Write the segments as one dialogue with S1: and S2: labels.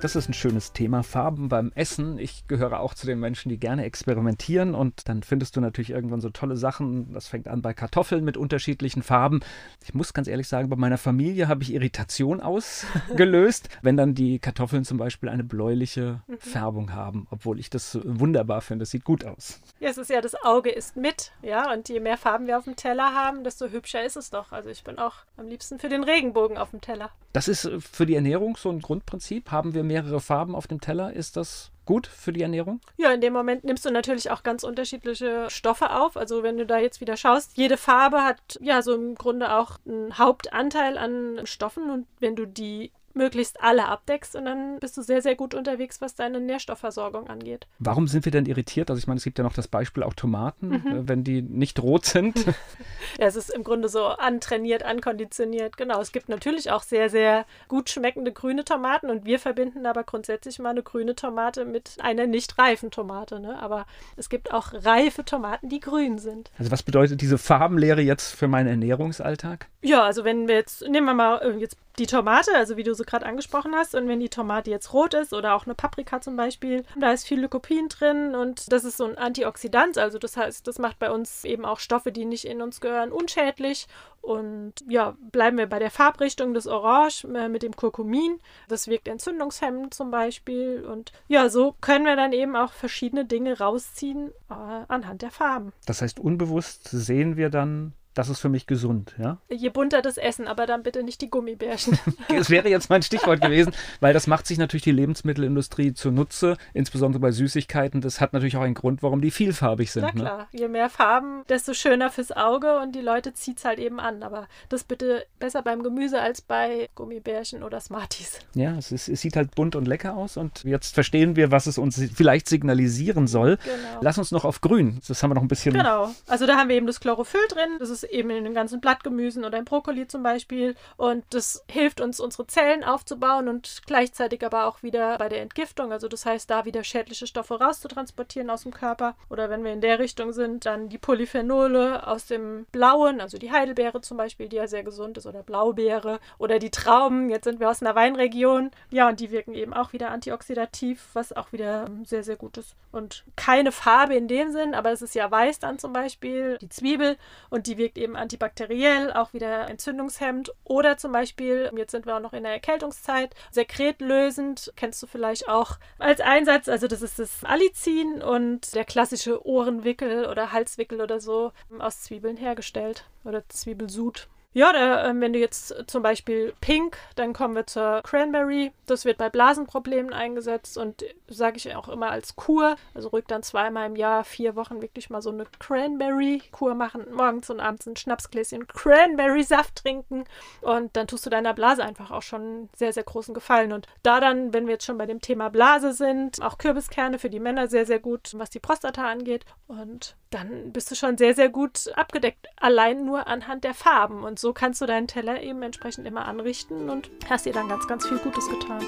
S1: Das ist ein schönes Thema. Farben beim Essen. Ich gehöre auch zu den Menschen, die gerne experimentieren und dann findest du natürlich irgendwann so tolle Sachen. Das fängt an bei Kartoffeln mit unterschiedlichen Farben. Ich muss ganz ehrlich sagen, bei meiner Familie habe ich Irritation ausgelöst, wenn dann die Kartoffeln zum Beispiel eine bläuliche mhm. Färbung haben, obwohl ich das wunderbar finde. Das sieht gut aus.
S2: Ja, es ist ja, das Auge ist mit, ja, und je mehr Farben wir auf dem Teller haben, desto hübscher ist es doch. Also ich bin auch am liebsten für den Regenbogen auf dem Teller.
S1: Das ist für die Ernährung so ein Grundprinzip. Haben wir mehrere Farben auf dem Teller, ist das gut für die Ernährung?
S2: Ja, in dem Moment nimmst du natürlich auch ganz unterschiedliche Stoffe auf. Also wenn du da jetzt wieder schaust, jede Farbe hat ja so im Grunde auch einen Hauptanteil an Stoffen und wenn du die möglichst alle abdeckst und dann bist du sehr, sehr gut unterwegs, was deine Nährstoffversorgung angeht.
S1: Warum sind wir denn irritiert? Also ich meine, es gibt ja noch das Beispiel auch Tomaten, mhm. Äh, wenn die nicht rot sind.
S2: ja, es ist im Grunde so antrainiert, ankonditioniert. Genau, es gibt natürlich auch sehr, sehr gut schmeckende grüne Tomaten und wir verbinden aber grundsätzlich mal eine grüne Tomate mit einer nicht reifen Tomate. Ne? Aber es gibt auch reife Tomaten, die grün sind.
S1: Also was bedeutet diese Farbenlehre jetzt für meinen Ernährungsalltag?
S2: Ja, also wenn wir jetzt, nehmen wir mal äh, jetzt die Tomate, also wie du so gerade angesprochen hast, und wenn die Tomate jetzt rot ist oder auch eine Paprika zum Beispiel, da ist viel Lycopin drin und das ist so ein Antioxidant, also das heißt, das macht bei uns eben auch Stoffe, die nicht in uns gehören, unschädlich. Und ja, bleiben wir bei der Farbrichtung des Orange äh, mit dem Kurkumin. Das wirkt entzündungshemmend zum Beispiel. Und ja, so können wir dann eben auch verschiedene Dinge rausziehen äh, anhand der Farben.
S1: Das heißt, unbewusst sehen wir dann das ist für mich gesund, ja?
S2: Je bunter das Essen, aber dann bitte nicht die Gummibärchen.
S1: das wäre jetzt mein Stichwort gewesen, weil das macht sich natürlich die Lebensmittelindustrie zunutze, insbesondere bei Süßigkeiten. Das hat natürlich auch einen Grund, warum die vielfarbig sind.
S2: Na ne? klar, ne? je mehr Farben, desto schöner fürs Auge und die Leute zieht es halt eben an. Aber das bitte besser beim Gemüse als bei Gummibärchen oder Smarties.
S1: Ja, es, ist, es sieht halt bunt und lecker aus und jetzt verstehen wir, was es uns vielleicht signalisieren soll. Genau. Lass uns noch auf grün. Das haben wir noch ein bisschen.
S2: Genau, also da haben wir eben das Chlorophyll drin. Das ist eben in den ganzen Blattgemüsen oder im Brokkoli zum Beispiel. Und das hilft uns, unsere Zellen aufzubauen und gleichzeitig aber auch wieder bei der Entgiftung. Also das heißt, da wieder schädliche Stoffe rauszutransportieren aus dem Körper. Oder wenn wir in der Richtung sind, dann die Polyphenole aus dem Blauen, also die Heidelbeere zum Beispiel, die ja sehr gesund ist, oder Blaubeere oder die Trauben. Jetzt sind wir aus einer Weinregion. Ja, und die wirken eben auch wieder antioxidativ, was auch wieder sehr, sehr gut ist. Und keine Farbe in dem Sinn, aber es ist ja weiß dann zum Beispiel, die Zwiebel und die wirkt eben antioxidativ antibakteriell, auch wieder entzündungshemmend oder zum Beispiel, jetzt sind wir auch noch in der Erkältungszeit, sekretlösend, kennst du vielleicht auch als Einsatz, also das ist das Allicin und der klassische Ohrenwickel oder Halswickel oder so aus Zwiebeln hergestellt oder Zwiebelsud. Ja, da, äh, wenn du jetzt zum Beispiel Pink, dann kommen wir zur Cranberry. Das wird bei Blasenproblemen eingesetzt und sage ich auch immer als Kur. Also ruhig dann zweimal im Jahr, vier Wochen wirklich mal so eine Cranberry-Kur machen. Morgens und abends ein Schnapsgläschen Cranberry-Saft trinken und dann tust du deiner Blase einfach auch schon einen sehr, sehr großen Gefallen. Und da dann, wenn wir jetzt schon bei dem Thema Blase sind, auch Kürbiskerne für die Männer sehr, sehr gut, was die Prostata angeht. Und dann bist du schon sehr, sehr gut abgedeckt, allein nur anhand der Farben. Und so kannst du deinen Teller eben entsprechend immer anrichten und hast dir dann ganz, ganz viel Gutes getan.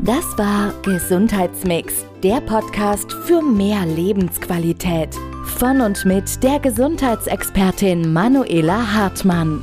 S3: Das war Gesundheitsmix, der Podcast für mehr Lebensqualität. Von und mit der Gesundheitsexpertin Manuela Hartmann.